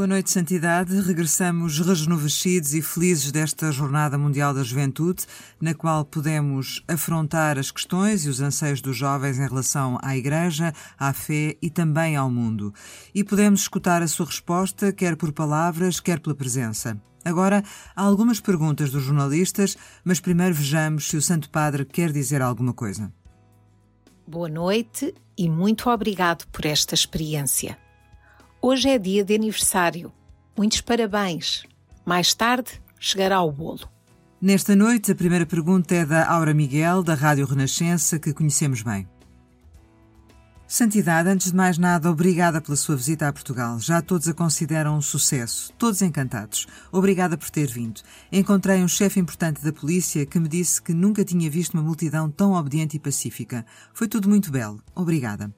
Boa noite, Santidade. Regressamos rejuvenescidos e felizes desta Jornada Mundial da Juventude, na qual podemos afrontar as questões e os anseios dos jovens em relação à Igreja, à fé e também ao mundo. E podemos escutar a sua resposta, quer por palavras, quer pela presença. Agora, há algumas perguntas dos jornalistas, mas primeiro vejamos se o Santo Padre quer dizer alguma coisa. Boa noite e muito obrigado por esta experiência. Hoje é dia de aniversário. Muitos parabéns. Mais tarde chegará o bolo. Nesta noite, a primeira pergunta é da Aura Miguel, da Rádio Renascença, que conhecemos bem. Santidade, antes de mais nada, obrigada pela sua visita a Portugal. Já todos a consideram um sucesso, todos encantados. Obrigada por ter vindo. Encontrei um chefe importante da polícia que me disse que nunca tinha visto uma multidão tão obediente e pacífica. Foi tudo muito belo. Obrigada.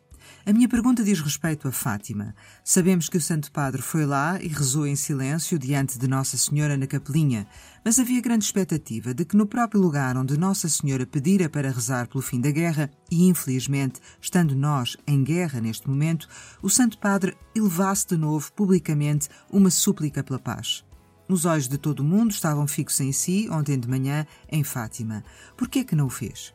A minha pergunta diz respeito a Fátima. Sabemos que o Santo Padre foi lá e rezou em silêncio diante de Nossa Senhora na capelinha, mas havia grande expectativa de que no próprio lugar onde Nossa Senhora pedira para rezar pelo fim da guerra, e infelizmente, estando nós em guerra neste momento, o Santo Padre elevasse de novo publicamente uma súplica pela paz. Os olhos de todo o mundo estavam fixos em si ontem de manhã em Fátima. Por que é que não o fez?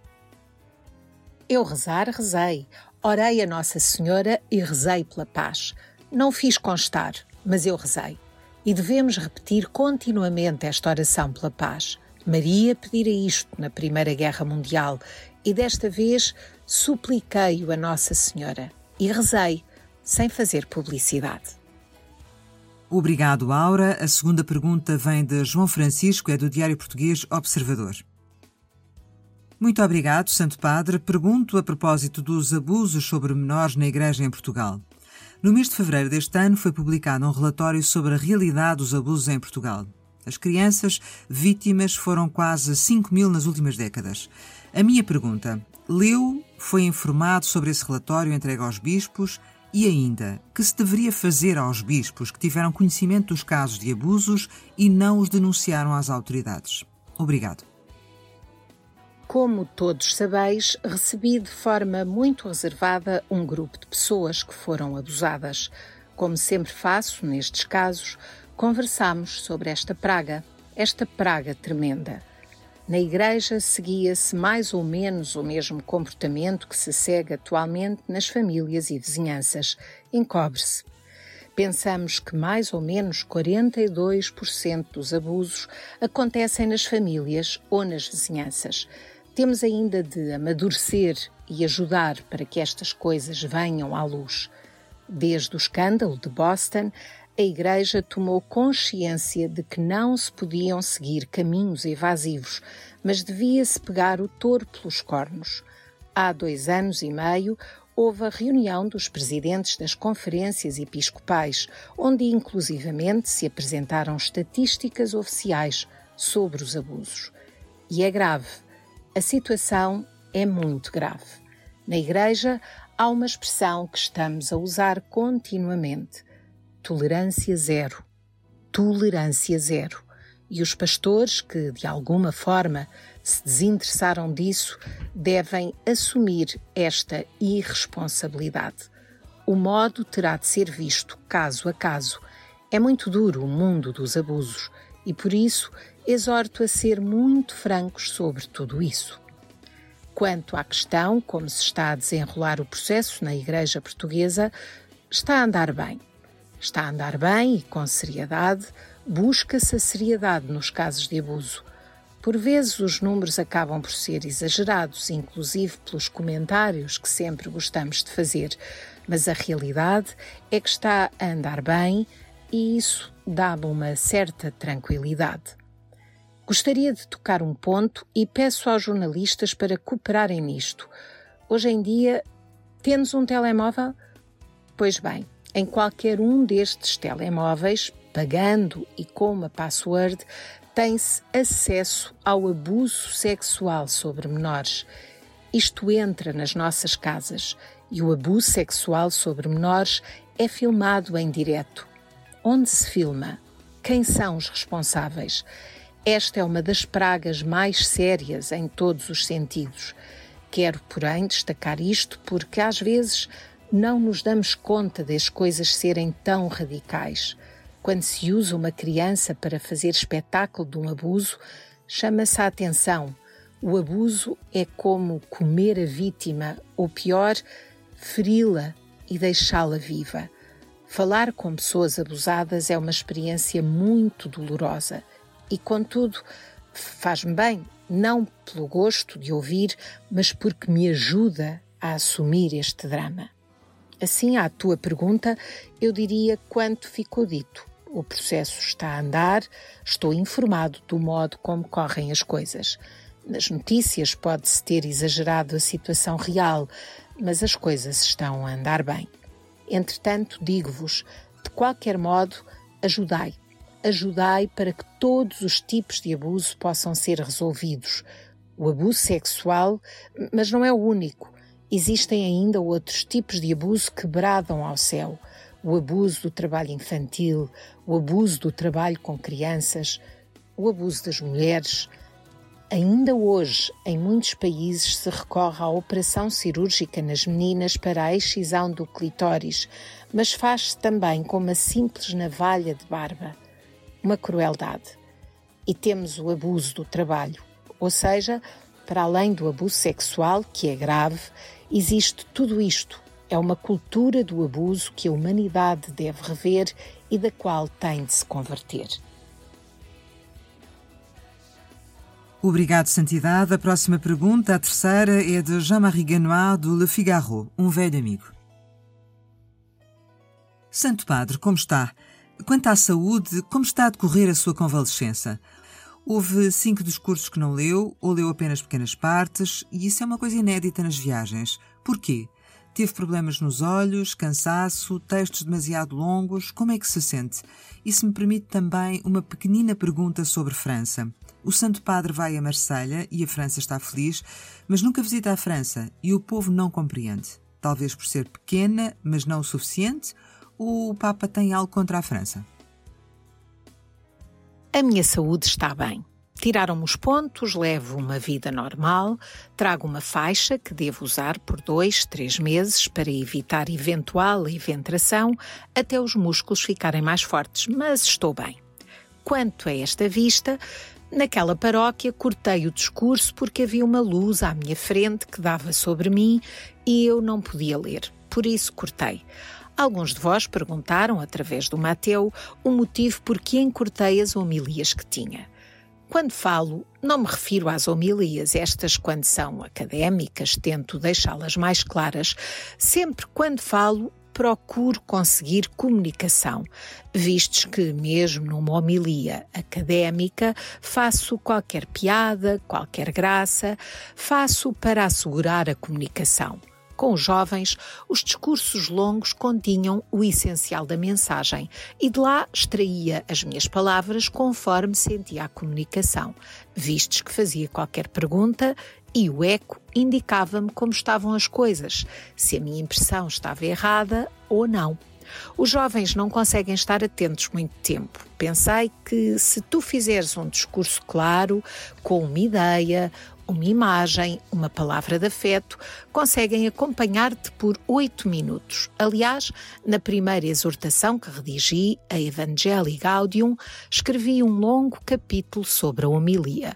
Eu rezar, rezei. Orei a Nossa Senhora e rezei pela paz. Não fiz constar, mas eu rezei. E devemos repetir continuamente esta oração pela paz. Maria pedira isto na Primeira Guerra Mundial e desta vez supliquei-o a Nossa Senhora e rezei, sem fazer publicidade. Obrigado, Aura. A segunda pergunta vem de João Francisco, é do Diário Português Observador. Muito obrigado, Santo Padre. Pergunto a propósito dos abusos sobre menores na Igreja em Portugal. No mês de fevereiro deste ano foi publicado um relatório sobre a realidade dos abusos em Portugal. As crianças vítimas foram quase 5 mil nas últimas décadas. A minha pergunta: leu, foi informado sobre esse relatório entregue aos bispos e ainda, que se deveria fazer aos bispos que tiveram conhecimento dos casos de abusos e não os denunciaram às autoridades? Obrigado. Como todos sabeis, recebi de forma muito reservada um grupo de pessoas que foram abusadas. Como sempre faço nestes casos, conversamos sobre esta praga, esta praga tremenda. Na igreja seguia-se mais ou menos o mesmo comportamento que se segue atualmente nas famílias e vizinhanças. Encobre-se. Pensamos que mais ou menos 42% dos abusos acontecem nas famílias ou nas vizinhanças temos ainda de amadurecer e ajudar para que estas coisas venham à luz. Desde o escândalo de Boston, a Igreja tomou consciência de que não se podiam seguir caminhos evasivos, mas devia-se pegar o touro pelos cornos. Há dois anos e meio, houve a reunião dos presidentes das conferências episcopais, onde inclusivamente se apresentaram estatísticas oficiais sobre os abusos. E é grave a situação é muito grave. Na Igreja há uma expressão que estamos a usar continuamente: tolerância zero. Tolerância zero. E os pastores que, de alguma forma, se desinteressaram disso, devem assumir esta irresponsabilidade. O modo terá de ser visto caso a caso. É muito duro o mundo dos abusos e, por isso, exorto a ser muito francos sobre tudo isso. Quanto à questão como se está a desenrolar o processo na Igreja Portuguesa, está a andar bem. Está a andar bem e com seriedade, busca-se a seriedade nos casos de abuso. Por vezes os números acabam por ser exagerados, inclusive pelos comentários que sempre gostamos de fazer, mas a realidade é que está a andar bem e isso dá-me uma certa tranquilidade. Gostaria de tocar um ponto e peço aos jornalistas para cooperarem nisto. Hoje em dia, temos um telemóvel? Pois bem, em qualquer um destes telemóveis, pagando e com uma password, tem-se acesso ao abuso sexual sobre menores. Isto entra nas nossas casas e o abuso sexual sobre menores é filmado em direto. Onde se filma? Quem são os responsáveis? Esta é uma das pragas mais sérias em todos os sentidos. Quero, porém, destacar isto porque às vezes não nos damos conta das coisas serem tão radicais. quando se usa uma criança para fazer espetáculo de um abuso, chama-se a atenção. O abuso é como comer a vítima, ou pior, feri-la e deixá-la viva. Falar com pessoas abusadas é uma experiência muito dolorosa e, contudo, faz-me bem, não pelo gosto de ouvir, mas porque me ajuda a assumir este drama. Assim, à tua pergunta, eu diria quanto ficou dito. O processo está a andar, estou informado do modo como correm as coisas. Nas notícias pode-se ter exagerado a situação real, mas as coisas estão a andar bem. Entretanto, digo-vos, de qualquer modo, ajudai. Ajudai para que todos os tipos de abuso possam ser resolvidos. O abuso sexual, mas não é o único. Existem ainda outros tipos de abuso que bradam ao céu. O abuso do trabalho infantil, o abuso do trabalho com crianças, o abuso das mulheres. Ainda hoje, em muitos países, se recorre à operação cirúrgica nas meninas para a excisão do clitóris, mas faz-se também com uma simples navalha de barba. Uma crueldade. E temos o abuso do trabalho, ou seja, para além do abuso sexual, que é grave, existe tudo isto. É uma cultura do abuso que a humanidade deve rever e da qual tem de se converter. Obrigado, Santidade. A próxima pergunta, a terceira, é de Jean-Marie Ganois, do Le Figaro, um velho amigo. Santo Padre, como está? Quanto à saúde, como está a decorrer a sua convalescença? Houve cinco discursos que não leu, ou leu apenas pequenas partes, e isso é uma coisa inédita nas viagens. Porquê? Teve problemas nos olhos, cansaço, textos demasiado longos? Como é que se sente? E se me permite também uma pequenina pergunta sobre França. O Santo Padre vai a Marselha e a França está feliz, mas nunca visita a França e o povo não compreende. Talvez por ser pequena, mas não o suficiente, o Papa tem algo contra a França? A minha saúde está bem. Tiraram-me os pontos, levo uma vida normal, trago uma faixa que devo usar por dois, três meses para evitar eventual eventração até os músculos ficarem mais fortes, mas estou bem. Quanto a esta vista, Naquela paróquia cortei o discurso porque havia uma luz à minha frente que dava sobre mim e eu não podia ler. Por isso cortei. Alguns de vós perguntaram, através do Mateu, o motivo por que encurtei as homilias que tinha. Quando falo, não me refiro às homilias, estas quando são académicas, tento deixá-las mais claras. Sempre quando falo, procuro conseguir comunicação, vistos que, mesmo numa homilia académica, faço qualquer piada, qualquer graça, faço para assegurar a comunicação. Com os jovens, os discursos longos continham o essencial da mensagem e de lá extraía as minhas palavras conforme sentia a comunicação, vistos que fazia qualquer pergunta e o eco indicava-me como estavam as coisas, se a minha impressão estava errada ou não. Os jovens não conseguem estar atentos muito tempo. Pensei que se tu fizeres um discurso claro, com uma ideia, uma imagem, uma palavra de afeto, conseguem acompanhar-te por oito minutos. Aliás, na primeira exortação que redigi, a Evangelii Gaudium, escrevi um longo capítulo sobre a homilia.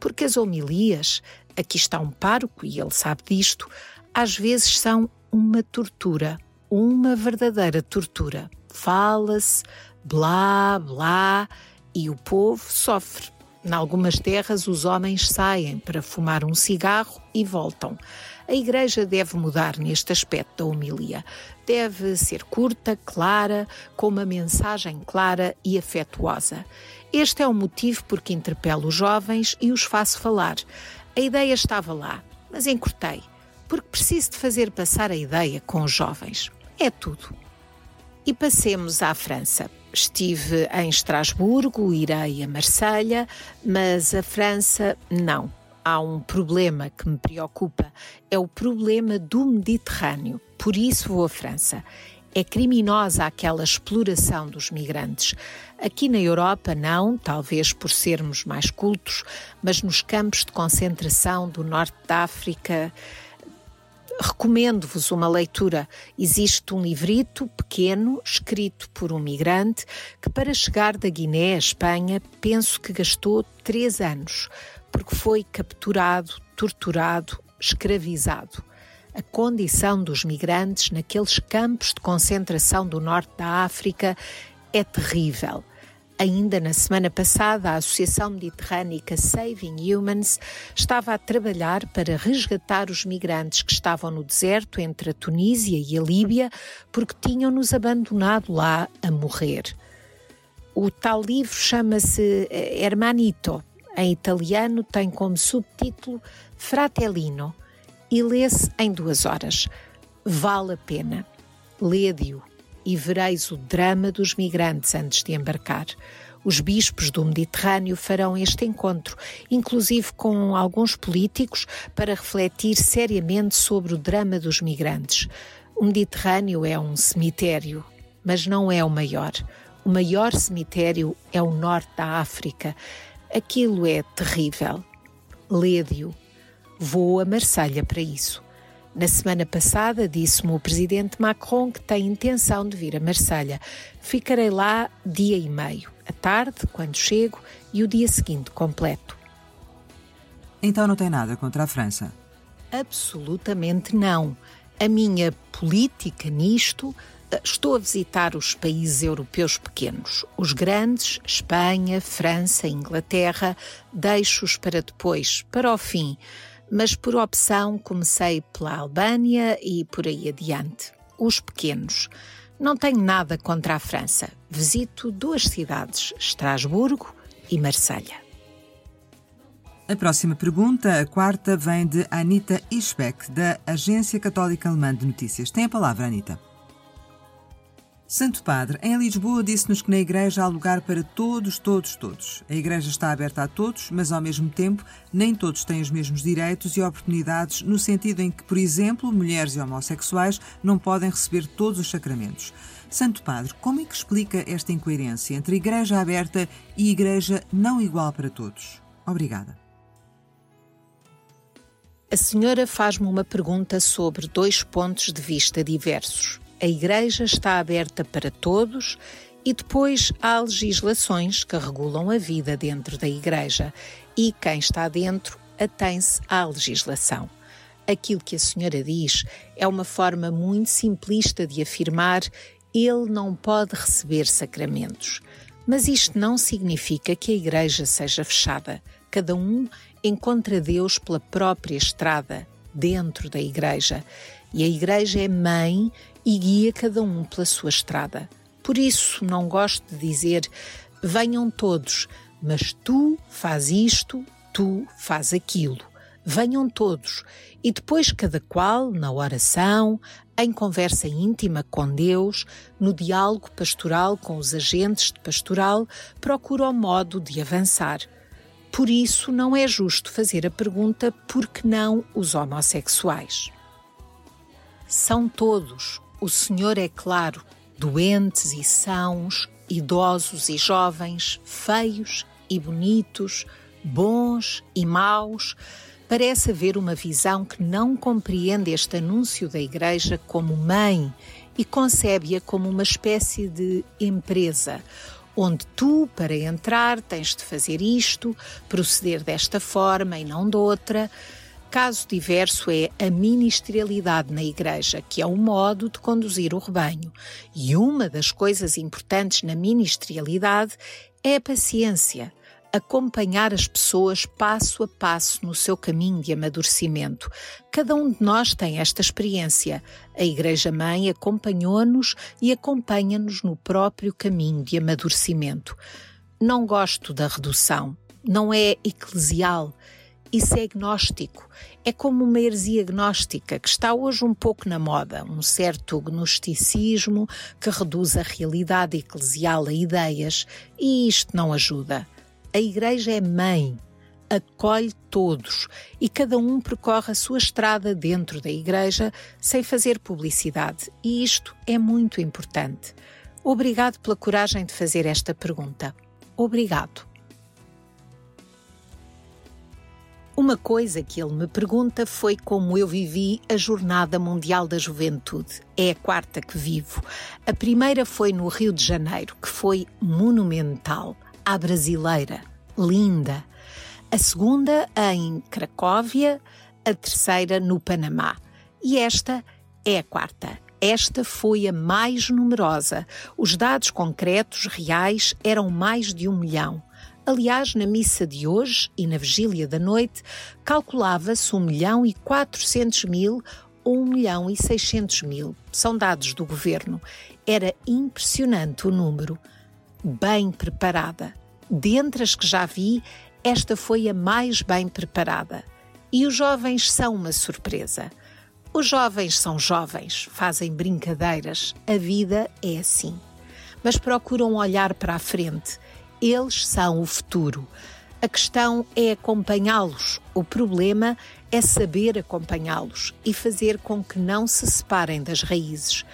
Porque as homilias, aqui está um pároco e ele sabe disto, às vezes são uma tortura, uma verdadeira tortura. Fala-se, blá, blá, e o povo sofre. Em algumas terras, os homens saem para fumar um cigarro e voltam. A Igreja deve mudar neste aspecto da homilia. Deve ser curta, clara, com uma mensagem clara e afetuosa. Este é o motivo por que interpelo os jovens e os faço falar. A ideia estava lá, mas encurtei, porque preciso de fazer passar a ideia com os jovens. É tudo. E passemos à França. Estive em Estrasburgo, irei a Marselha, mas a França não. Há um problema que me preocupa, é o problema do Mediterrâneo. Por isso vou à França. É criminosa aquela exploração dos migrantes. Aqui na Europa, não, talvez por sermos mais cultos, mas nos campos de concentração do norte da África, Recomendo-vos uma leitura. Existe um livrito pequeno, escrito por um migrante, que para chegar da Guiné à Espanha, penso que gastou três anos, porque foi capturado, torturado, escravizado. A condição dos migrantes naqueles campos de concentração do norte da África é terrível. Ainda na semana passada, a Associação Mediterrânica Saving Humans estava a trabalhar para resgatar os migrantes que estavam no deserto entre a Tunísia e a Líbia porque tinham-nos abandonado lá a morrer. O tal livro chama-se eh, Hermanito. Em italiano tem como subtítulo Fratellino e lê-se em duas horas. Vale a pena. Lede-o e vereis o drama dos migrantes antes de embarcar. Os bispos do Mediterrâneo farão este encontro, inclusive com alguns políticos, para refletir seriamente sobre o drama dos migrantes. O Mediterrâneo é um cemitério, mas não é o maior. O maior cemitério é o norte da África. Aquilo é terrível. Lede-o. Vou a Marselha para isso. Na semana passada disse-me o presidente Macron que tem intenção de vir a Marselha. Ficarei lá dia e meio, à tarde, quando chego, e o dia seguinte completo. Então não tem nada contra a França? Absolutamente não. A minha política nisto Estou a visitar os países europeus pequenos. Os grandes, Espanha, França, Inglaterra, deixo-os para depois, para o fim mas por opção comecei pela Albânia e por aí adiante. Os pequenos. Não tenho nada contra a França. Visito duas cidades, Estrasburgo e Marselha. A próxima pergunta, a quarta, vem de Anita Ischbeck, da Agência Católica Alemã de Notícias. Tem a palavra, Anita. Santo Padre, em Lisboa disse-nos que na Igreja há lugar para todos, todos, todos. A Igreja está aberta a todos, mas ao mesmo tempo nem todos têm os mesmos direitos e oportunidades, no sentido em que, por exemplo, mulheres e homossexuais não podem receber todos os sacramentos. Santo Padre, como é que explica esta incoerência entre Igreja aberta e Igreja não igual para todos? Obrigada. A senhora faz-me uma pergunta sobre dois pontos de vista diversos a Igreja está aberta para todos e depois há legislações que regulam a vida dentro da Igreja e quem está dentro atém-se à legislação. Aquilo que a senhora diz é uma forma muito simplista de afirmar ele não pode receber sacramentos. Mas isto não significa que a Igreja seja fechada. Cada um encontra Deus pela própria estrada, dentro da Igreja. E a Igreja é mãe e guia cada um pela sua estrada. Por isso, não gosto de dizer venham todos, mas tu faz isto, tu faz aquilo. Venham todos e depois cada qual, na oração, em conversa íntima com Deus, no diálogo pastoral com os agentes de pastoral, procura o modo de avançar. Por isso, não é justo fazer a pergunta por que não os homossexuais. São todos o Senhor é claro, doentes e sãos, idosos e jovens, feios e bonitos, bons e maus, parece haver uma visão que não compreende este anúncio da Igreja como mãe e concebe-a como uma espécie de empresa, onde tu, para entrar, tens de fazer isto, proceder desta forma e não de outra. Caso diverso é a ministerialidade na Igreja, que é um modo de conduzir o rebanho. E uma das coisas importantes na ministerialidade é a paciência, acompanhar as pessoas passo a passo no seu caminho de amadurecimento. Cada um de nós tem esta experiência. A Igreja Mãe acompanhou-nos e acompanha-nos no próprio caminho de amadurecimento. Não gosto da redução, não é eclesial isso é gnóstico. É como uma heresia gnóstica que está hoje um pouco na moda, um certo gnosticismo que reduz a realidade eclesial a ideias, e isto não ajuda. A Igreja é mãe, acolhe todos e cada um percorre a sua estrada dentro da Igreja sem fazer publicidade, e isto é muito importante. Obrigado pela coragem de fazer esta pergunta. Obrigado. Uma coisa que ele me pergunta foi como eu vivi a Jornada Mundial da Juventude. É a quarta que vivo. A primeira foi no Rio de Janeiro, que foi monumental, à brasileira, linda. A segunda em Cracóvia, a terceira no Panamá. E esta é a quarta. Esta foi a mais numerosa. Os dados concretos, reais, eram mais de um milhão. Aliás, na missa de hoje e na vigília da noite, calculava-se 1 milhão e 400 mil ou 1 milhão e 600 mil. São dados do governo. Era impressionante o número. Bem preparada. Dentre as que já vi, esta foi a mais bem preparada. E os jovens são uma surpresa. Os jovens são jovens, fazem brincadeiras, a vida é assim. Mas procuram olhar para a frente. Eles são o futuro. A questão é acompanhá-los. O problema é saber acompanhá-los e fazer com que não se separem das raízes.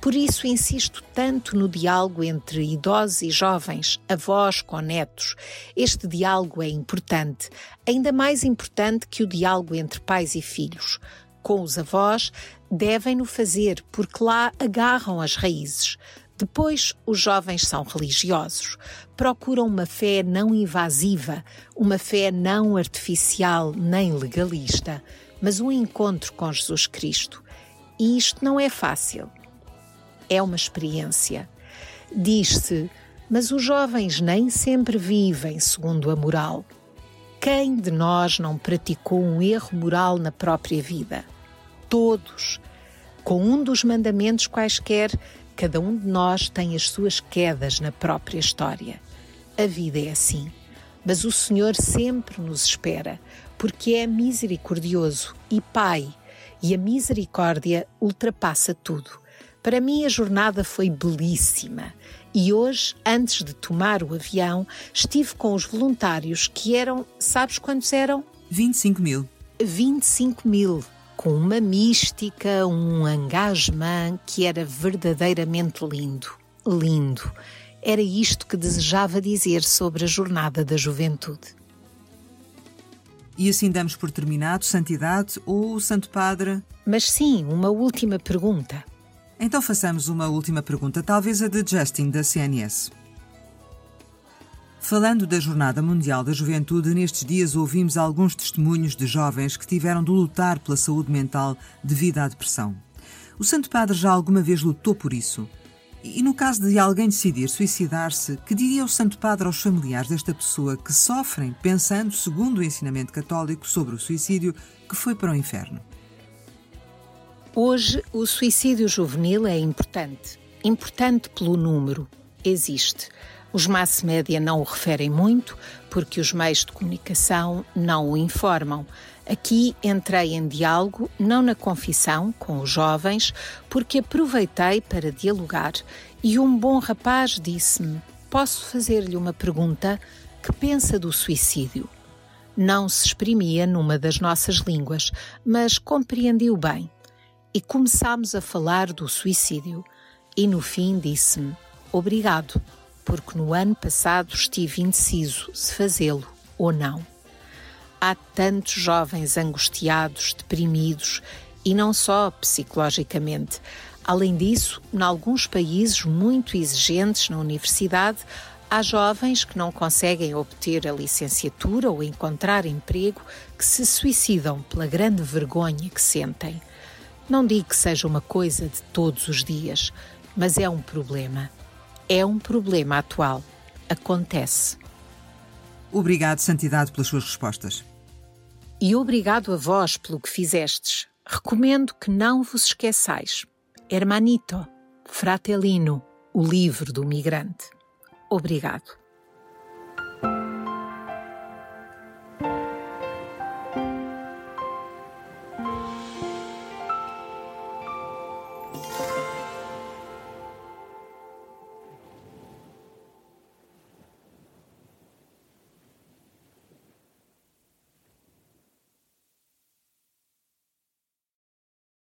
Por isso insisto tanto no diálogo entre idosos e jovens, avós com netos. Este diálogo é importante, ainda mais importante que o diálogo entre pais e filhos com os avós, devem-no fazer porque lá agarram as raízes. Depois, os jovens são religiosos. Procuram uma fé não invasiva, uma fé não artificial nem legalista, mas um encontro com Jesus Cristo. E isto não é fácil. É uma experiência. Diz-se, mas os jovens nem sempre vivem segundo a moral. Quem de nós não praticou um erro moral na própria vida? todos. Com um dos mandamentos quaisquer, cada um de nós tem as suas quedas na própria história. A vida é assim. Mas o Senhor sempre nos espera, porque é misericordioso e Pai, e a misericórdia ultrapassa tudo. Para mim, a jornada foi belíssima. E hoje, antes de tomar o avião, estive com os voluntários que eram, sabes quantos eram? 25 mil. 25 mil com uma mística, um engagement que era verdadeiramente lindo. Lindo. Era isto que desejava dizer sobre a jornada da juventude. E assim damos por terminado Santidade ou Santo Padre? Mas sim, uma última pergunta. Então façamos uma última pergunta, talvez a de Justin, da CNS. Falando da Jornada Mundial da Juventude, nestes dias ouvimos alguns testemunhos de jovens que tiveram de lutar pela saúde mental devido à depressão. O Santo Padre já alguma vez lutou por isso? E no caso de alguém decidir suicidar-se, que diria o Santo Padre aos familiares desta pessoa que sofrem pensando, segundo o ensinamento católico sobre o suicídio, que foi para o inferno? Hoje, o suicídio juvenil é importante. Importante pelo número. Existe. Os mass média não o referem muito, porque os meios de comunicação não o informam. Aqui entrei em diálogo, não na confissão, com os jovens, porque aproveitei para dialogar e um bom rapaz disse-me: Posso fazer-lhe uma pergunta? Que pensa do suicídio? Não se exprimia numa das nossas línguas, mas compreendiu bem. E começámos a falar do suicídio. E no fim disse-me: Obrigado porque no ano passado estive indeciso se fazê-lo ou não. Há tantos jovens angustiados, deprimidos e não só psicologicamente. Além disso, em alguns países muito exigentes na universidade, há jovens que não conseguem obter a licenciatura ou encontrar emprego que se suicidam pela grande vergonha que sentem. Não digo que seja uma coisa de todos os dias, mas é um problema é um problema atual. Acontece. Obrigado, Santidade, pelas suas respostas. E obrigado a vós pelo que fizestes. Recomendo que não vos esqueçais. Hermanito, Fratelino, o livro do migrante. Obrigado.